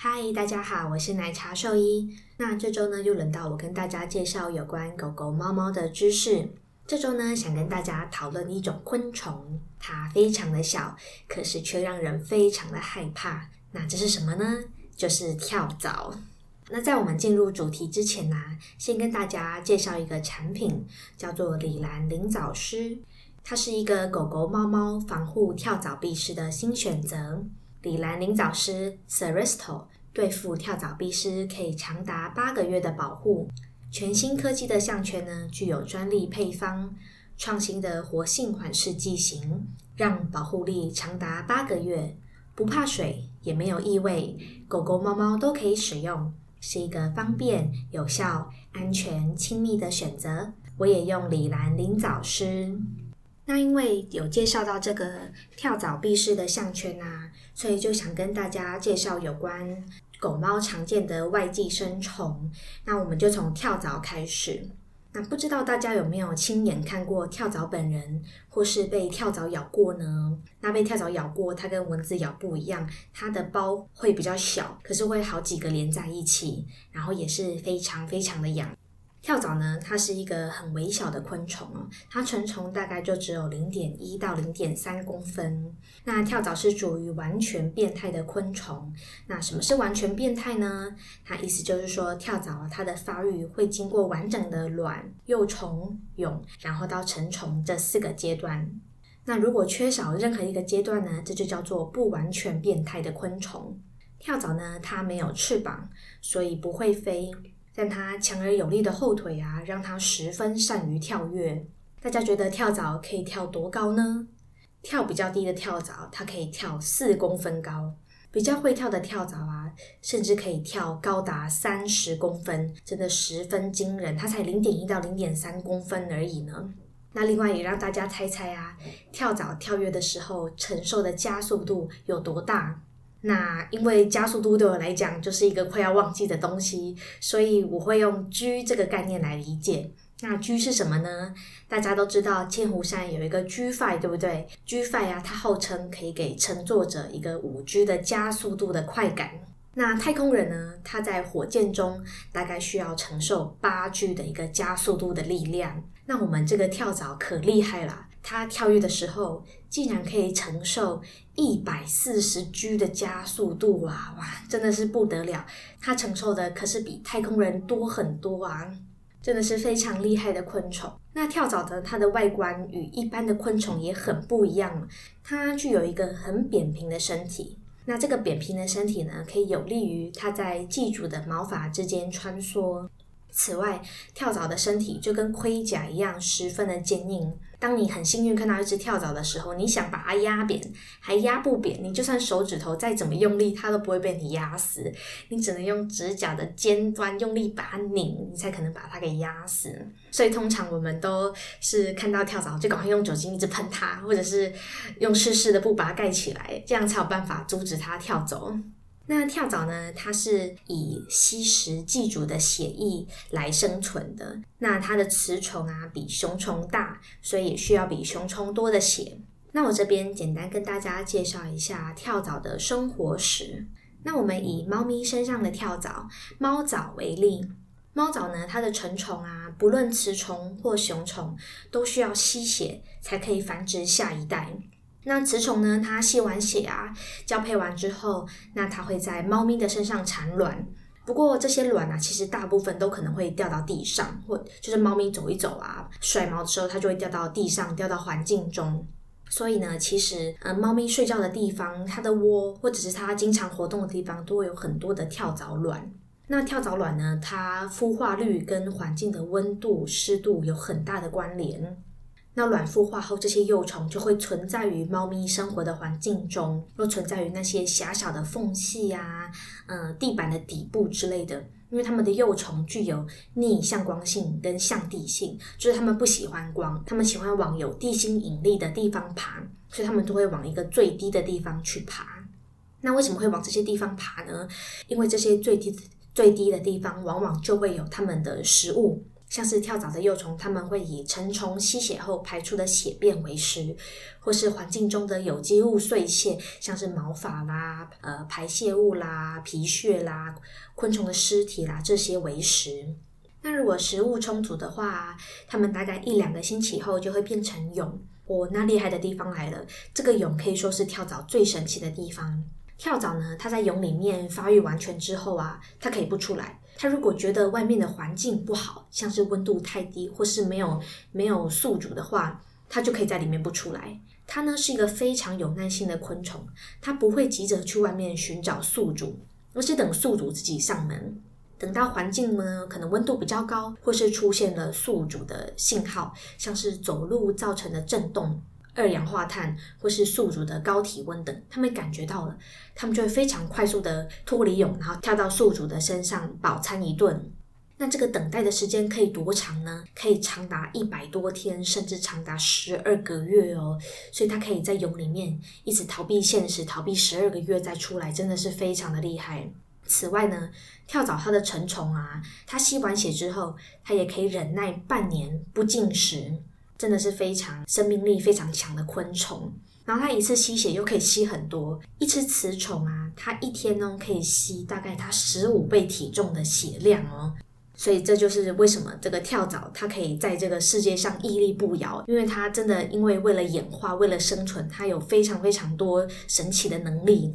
嗨，大家好，我是奶茶兽医。那这周呢，又轮到我跟大家介绍有关狗狗、猫猫的知识。这周呢，想跟大家讨论一种昆虫，它非常的小，可是却让人非常的害怕。那这是什么呢？就是跳蚤。那在我们进入主题之前呢，先跟大家介绍一个产品，叫做里兰灵藻虱。它是一个狗狗、猫猫防护跳蚤蜱虱的新选择。里兰灵藻虱 （Seresto） 对付跳蚤蜱虱可以长达八个月的保护。全新科技的项圈呢，具有专利配方、创新的活性缓释剂型，让保护力长达八个月，不怕水，也没有异味，狗狗、猫猫都可以使用，是一个方便、有效、安全、亲密的选择。我也用里兰灵藻虱。那因为有介绍到这个跳蚤避虱的项圈啊，所以就想跟大家介绍有关狗猫常见的外寄生虫。那我们就从跳蚤开始。那不知道大家有没有亲眼看过跳蚤本人，或是被跳蚤咬过呢？那被跳蚤咬过，它跟蚊子咬不一样，它的包会比较小，可是会好几个连在一起，然后也是非常非常的痒。跳蚤呢，它是一个很微小的昆虫哦，它成虫大概就只有零点一到零点三公分。那跳蚤是属于完全变态的昆虫。那什么是完全变态呢？它意思就是说，跳蚤它的发育会经过完整的卵、幼虫、蛹，然后到成虫这四个阶段。那如果缺少任何一个阶段呢，这就叫做不完全变态的昆虫。跳蚤呢，它没有翅膀，所以不会飞。但它强而有力的后腿啊，让它十分善于跳跃。大家觉得跳蚤可以跳多高呢？跳比较低的跳蚤，它可以跳四公分高；比较会跳的跳蚤啊，甚至可以跳高达三十公分，真的十分惊人。它才零点一到零点三公分而已呢。那另外也让大家猜猜啊，跳蚤跳跃的时候承受的加速度有多大？那因为加速度对我来讲就是一个快要忘记的东西，所以我会用 G 这个概念来理解。那 G 是什么呢？大家都知道千湖山有一个 G Five，对不对？G Five 啊，它号称可以给乘坐者一个五 G 的加速度的快感。那太空人呢，他在火箭中大概需要承受八 G 的一个加速度的力量。那我们这个跳蚤可厉害了。它跳跃的时候，竟然可以承受一百四十 G 的加速度啊！哇，真的是不得了！它承受的可是比太空人多很多啊！真的是非常厉害的昆虫。那跳蚤的它的外观与一般的昆虫也很不一样，它具有一个很扁平的身体。那这个扁平的身体呢，可以有利于它在寄主的毛发之间穿梭。此外，跳蚤的身体就跟盔甲一样，十分的坚硬。当你很幸运看到一只跳蚤的时候，你想把它压扁，还压不扁。你就算手指头再怎么用力，它都不会被你压死。你只能用指甲的尖端用力把它拧，你才可能把它给压死。所以通常我们都是看到跳蚤就赶快用酒精一直喷它，或者是用湿湿的布把它盖起来，这样才有办法阻止它跳走。那跳蚤呢？它是以吸食寄主的血液来生存的。那它的雌虫啊，比雄虫大，所以也需要比雄虫多的血。那我这边简单跟大家介绍一下跳蚤的生活史。那我们以猫咪身上的跳蚤猫蚤为例，猫蚤呢，它的成虫啊，不论雌虫或雄虫，都需要吸血才可以繁殖下一代。那雌虫呢？它吸完血啊，交配完之后，那它会在猫咪的身上产卵。不过这些卵啊，其实大部分都可能会掉到地上，或就是猫咪走一走啊，甩毛的时候，它就会掉到地上，掉到环境中。所以呢，其实呃，猫咪睡觉的地方，它的窝或者是它经常活动的地方，都会有很多的跳蚤卵。那跳蚤卵呢，它孵化率跟环境的温度、湿度有很大的关联。那卵孵化后，这些幼虫就会存在于猫咪生活的环境中，又存在于那些狭小的缝隙啊，嗯，地板的底部之类的。因为它们的幼虫具有逆向光性跟向地性，就是它们不喜欢光，它们喜欢往有地心引力的地方爬，所以它们都会往一个最低的地方去爬。那为什么会往这些地方爬呢？因为这些最低最低的地方，往往就会有它们的食物。像是跳蚤的幼虫，它们会以成虫吸血后排出的血便为食，或是环境中的有机物碎屑，像是毛发啦、呃排泄物啦、皮屑啦、昆虫的尸体啦这些为食。那如果食物充足的话，它们大概一两个星期后就会变成蛹。哦，那厉害的地方来了，这个蛹可以说是跳蚤最神奇的地方。跳蚤呢，它在蛹里面发育完全之后啊，它可以不出来。它如果觉得外面的环境不好，像是温度太低或是没有没有宿主的话，它就可以在里面不出来。它呢是一个非常有耐心的昆虫，它不会急着去外面寻找宿主，而是等宿主自己上门。等到环境呢可能温度比较高，或是出现了宿主的信号，像是走路造成的震动。二氧化碳或是宿主的高体温等，他们感觉到了，他们就会非常快速的脱离蛹，然后跳到宿主的身上饱餐一顿。那这个等待的时间可以多长呢？可以长达一百多天，甚至长达十二个月哦。所以它可以在蛹里面一直逃避现实，逃避十二个月再出来，真的是非常的厉害。此外呢，跳蚤它的成虫啊，它吸完血之后，它也可以忍耐半年不进食。真的是非常生命力非常强的昆虫，然后它一次吸血又可以吸很多，一只雌虫啊，它一天呢可以吸大概它十五倍体重的血量哦，所以这就是为什么这个跳蚤它可以在这个世界上屹立不摇，因为它真的因为为了演化，为了生存，它有非常非常多神奇的能力。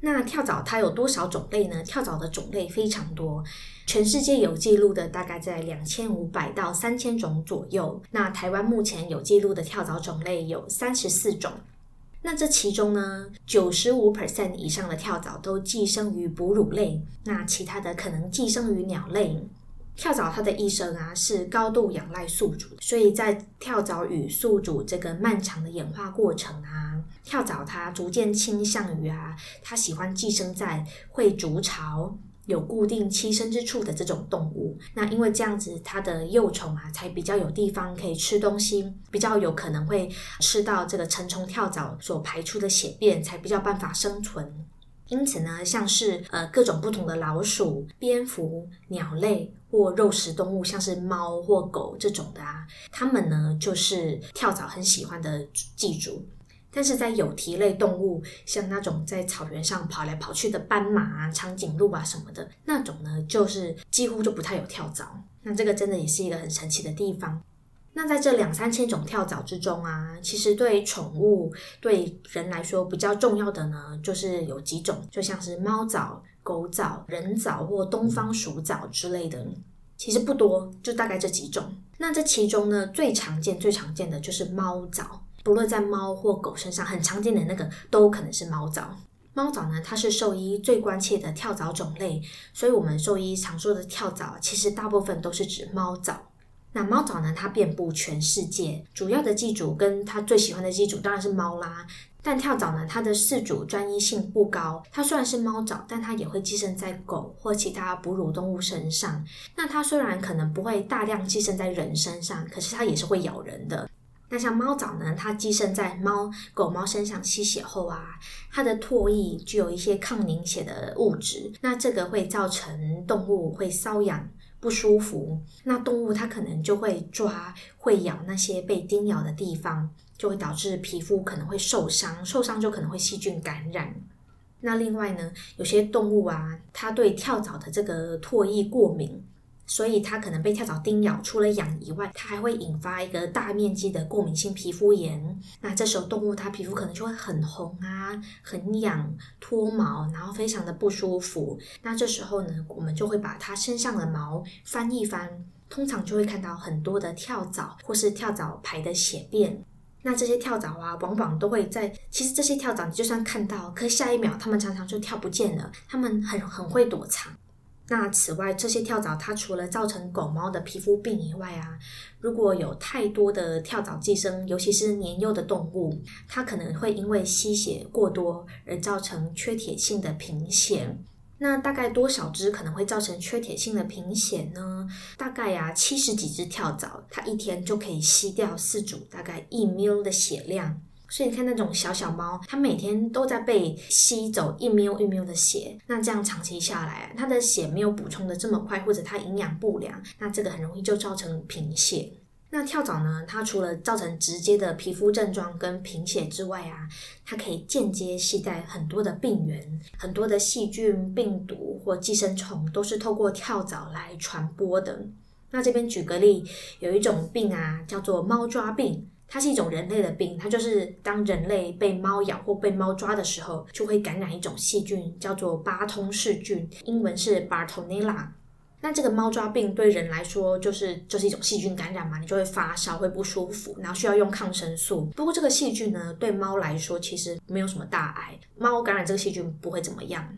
那跳蚤它有多少种类呢？跳蚤的种类非常多。全世界有记录的大概在两千五百到三千种左右。那台湾目前有记录的跳蚤种类有三十四种。那这其中呢，九十五 percent 以上的跳蚤都寄生于哺乳类，那其他的可能寄生于鸟类。跳蚤它的一生啊是高度仰赖宿主，所以在跳蚤与宿主这个漫长的演化过程啊，跳蚤它逐渐倾向于啊，它喜欢寄生在会筑巢。有固定栖身之处的这种动物，那因为这样子，它的幼虫啊才比较有地方可以吃东西，比较有可能会吃到这个成虫跳蚤所排出的血便，才比较办法生存。因此呢，像是呃各种不同的老鼠、蝙蝠、鸟类或肉食动物，像是猫或狗这种的啊，它们呢就是跳蚤很喜欢的寄主。但是在有蹄类动物，像那种在草原上跑来跑去的斑马啊、长颈鹿啊什么的，那种呢，就是几乎就不太有跳蚤。那这个真的也是一个很神奇的地方。那在这两三千种跳蚤之中啊，其实对宠物、对人来说比较重要的呢，就是有几种，就像是猫蚤、狗蚤、人蚤或东方鼠蚤之类的，其实不多，就大概这几种。那这其中呢，最常见、最常见的就是猫蚤。不论在猫或狗身上，很常见的那个都可能是猫蚤。猫蚤呢，它是兽医最关切的跳蚤种类，所以我们兽医常说的跳蚤，其实大部分都是指猫蚤。那猫蚤呢，它遍布全世界，主要的寄主跟它最喜欢的寄主当然是猫啦。但跳蚤呢，它的饲主专一性不高，它虽然是猫蚤，但它也会寄生在狗或其他哺乳动物身上。那它虽然可能不会大量寄生在人身上，可是它也是会咬人的。那像猫蚤呢？它寄生在猫、狗猫身上吸血后啊，它的唾液具有一些抗凝血的物质，那这个会造成动物会瘙痒不舒服。那动物它可能就会抓、会咬那些被叮咬的地方，就会导致皮肤可能会受伤，受伤就可能会细菌感染。那另外呢，有些动物啊，它对跳蚤的这个唾液过敏。所以它可能被跳蚤叮咬，除了痒以外，它还会引发一个大面积的过敏性皮肤炎。那这时候动物它皮肤可能就会很红啊，很痒，脱毛，然后非常的不舒服。那这时候呢，我们就会把它身上的毛翻一翻，通常就会看到很多的跳蚤或是跳蚤排的血便。那这些跳蚤啊，往往都会在，其实这些跳蚤你就算看到，可下一秒它们常常就跳不见了，它们很很会躲藏。那此外，这些跳蚤它除了造成狗猫的皮肤病以外啊，如果有太多的跳蚤寄生，尤其是年幼的动物，它可能会因为吸血过多而造成缺铁性的贫血。那大概多少只可能会造成缺铁性的贫血呢？大概呀，七十几只跳蚤，它一天就可以吸掉四组大概一 ml 的血量。所以你看那种小小猫，它每天都在被吸走一喵一喵的血，那这样长期下来，它的血没有补充的这么快，或者它营养不良，那这个很容易就造成贫血。那跳蚤呢？它除了造成直接的皮肤症状跟贫血之外啊，它可以间接携带很多的病源，很多的细菌、病毒或寄生虫都是透过跳蚤来传播的。那这边举个例，有一种病啊，叫做猫抓病，它是一种人类的病，它就是当人类被猫咬或被猫抓的时候，就会感染一种细菌，叫做巴通氏菌，英文是 Bartonella。那这个猫抓病对人来说就是就是一种细菌感染嘛，你就会发烧，会不舒服，然后需要用抗生素。不过这个细菌呢，对猫来说其实没有什么大碍，猫感染这个细菌不会怎么样。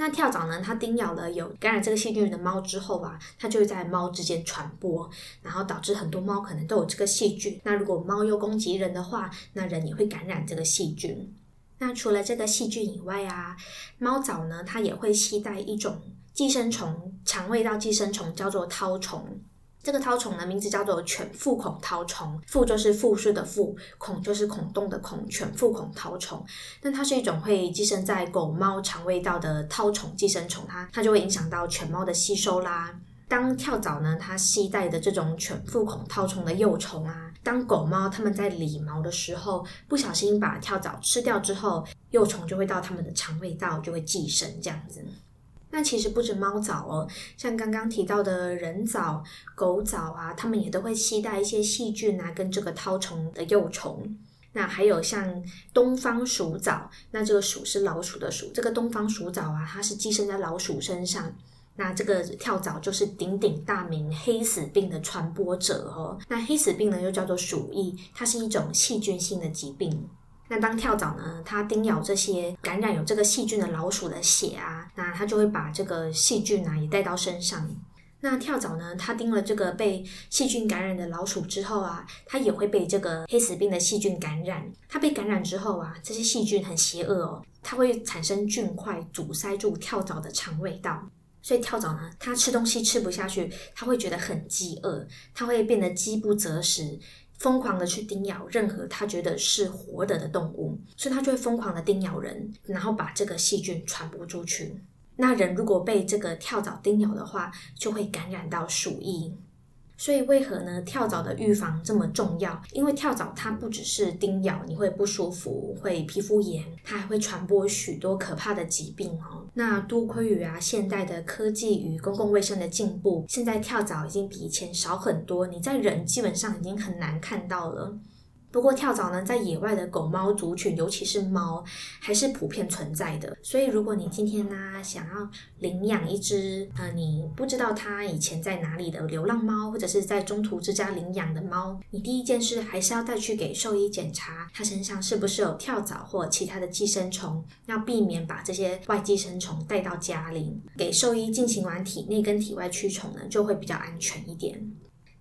那跳蚤呢，它叮咬了有感染这个细菌的猫之后啊，它就会在猫之间传播，然后导致很多猫可能都有这个细菌。那如果猫又攻击人的话，那人也会感染这个细菌。那除了这个细菌以外啊，猫蚤呢，它也会携带一种。寄生虫，肠胃道寄生虫叫做绦虫。这个绦虫呢，名字叫做犬腹孔绦虫。腹就是腹式的腹，孔就是孔洞的孔，犬腹孔绦虫。那它是一种会寄生在狗猫肠胃道的绦虫寄生虫，它它就会影响到犬猫的吸收啦。当跳蚤呢，它携带的这种犬腹孔绦虫的幼虫啊，当狗猫它们在理毛的时候，不小心把跳蚤吃掉之后，幼虫就会到它们的肠胃道就会寄生这样子。那其实不止猫藻哦，像刚刚提到的人藻、狗藻啊，它们也都会携带一些细菌啊，跟这个绦虫的幼虫。那还有像东方鼠藻，那这个鼠是老鼠的鼠，这个东方鼠藻啊，它是寄生在老鼠身上。那这个跳蚤就是鼎鼎大名黑死病的传播者哦。那黑死病呢，又叫做鼠疫，它是一种细菌性的疾病。那当跳蚤呢，它叮咬这些感染有这个细菌的老鼠的血啊，那它就会把这个细菌啊也带到身上。那跳蚤呢，它叮了这个被细菌感染的老鼠之后啊，它也会被这个黑死病的细菌感染。它被感染之后啊，这些细菌很邪恶哦，它会产生菌块阻塞住跳蚤的肠胃道，所以跳蚤呢，它吃东西吃不下去，它会觉得很饥饿，它会变得饥不择食。疯狂的去叮咬任何他觉得是活的的动物，所以他就会疯狂的叮咬人，然后把这个细菌传播出去。那人如果被这个跳蚤叮咬的话，就会感染到鼠疫。所以为何呢？跳蚤的预防这么重要？因为跳蚤它不只是叮咬你会不舒服，会皮肤炎，它还会传播许多可怕的疾病哦。那多亏于啊现代的科技与公共卫生的进步，现在跳蚤已经比以前少很多，你在人基本上已经很难看到了。不过跳蚤呢，在野外的狗猫族群，尤其是猫，还是普遍存在的。所以，如果你今天呢想要领养一只呃你不知道它以前在哪里的流浪猫，或者是在中途之家领养的猫，你第一件事还是要带去给兽医检查，它身上是不是有跳蚤或其他的寄生虫，要避免把这些外寄生虫带到家里。给兽医进行完体内跟体外驱虫呢，就会比较安全一点。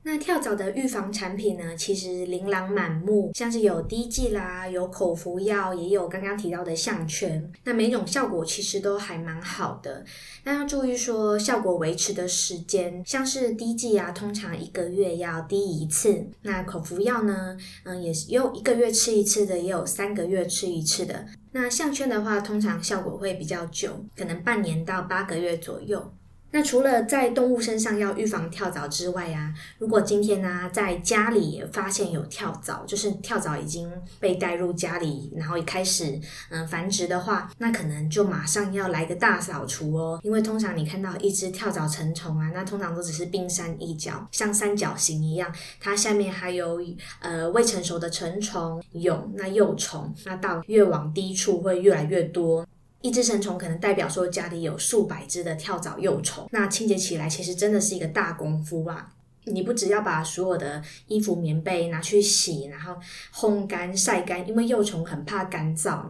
那跳蚤的预防产品呢，其实琳琅满目，像是有滴剂啦，有口服药，也有刚刚提到的项圈。那每种效果其实都还蛮好的，但要注意说效果维持的时间，像是滴剂啊，通常一个月要滴一次。那口服药呢，嗯，也是有一个月吃一次的，也有三个月吃一次的。那项圈的话，通常效果会比较久，可能半年到八个月左右。那除了在动物身上要预防跳蚤之外啊，如果今天呢在家里发现有跳蚤，就是跳蚤已经被带入家里，然后一开始嗯繁殖的话，那可能就马上要来个大扫除哦。因为通常你看到一只跳蚤成虫啊，那通常都只是冰山一角，像三角形一样，它下面还有呃未成熟的成虫、蛹、那幼虫，那到越往低处会越来越多。一只成虫可能代表说家里有数百只的跳蚤幼虫，那清洁起来其实真的是一个大功夫啊！你不只要把所有的衣服、棉被拿去洗，然后烘干、晒干，因为幼虫很怕干燥，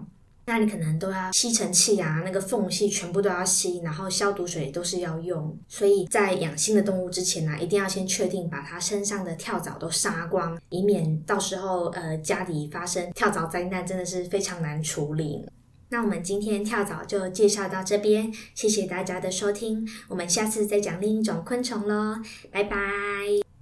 那你可能都要吸尘器啊，那个缝隙全部都要吸，然后消毒水都是要用。所以在养新的动物之前呢，一定要先确定把它身上的跳蚤都杀光，以免到时候呃家里发生跳蚤灾难，真的是非常难处理。那我们今天跳蚤就介绍到这边，谢谢大家的收听，我们下次再讲另一种昆虫喽，拜拜。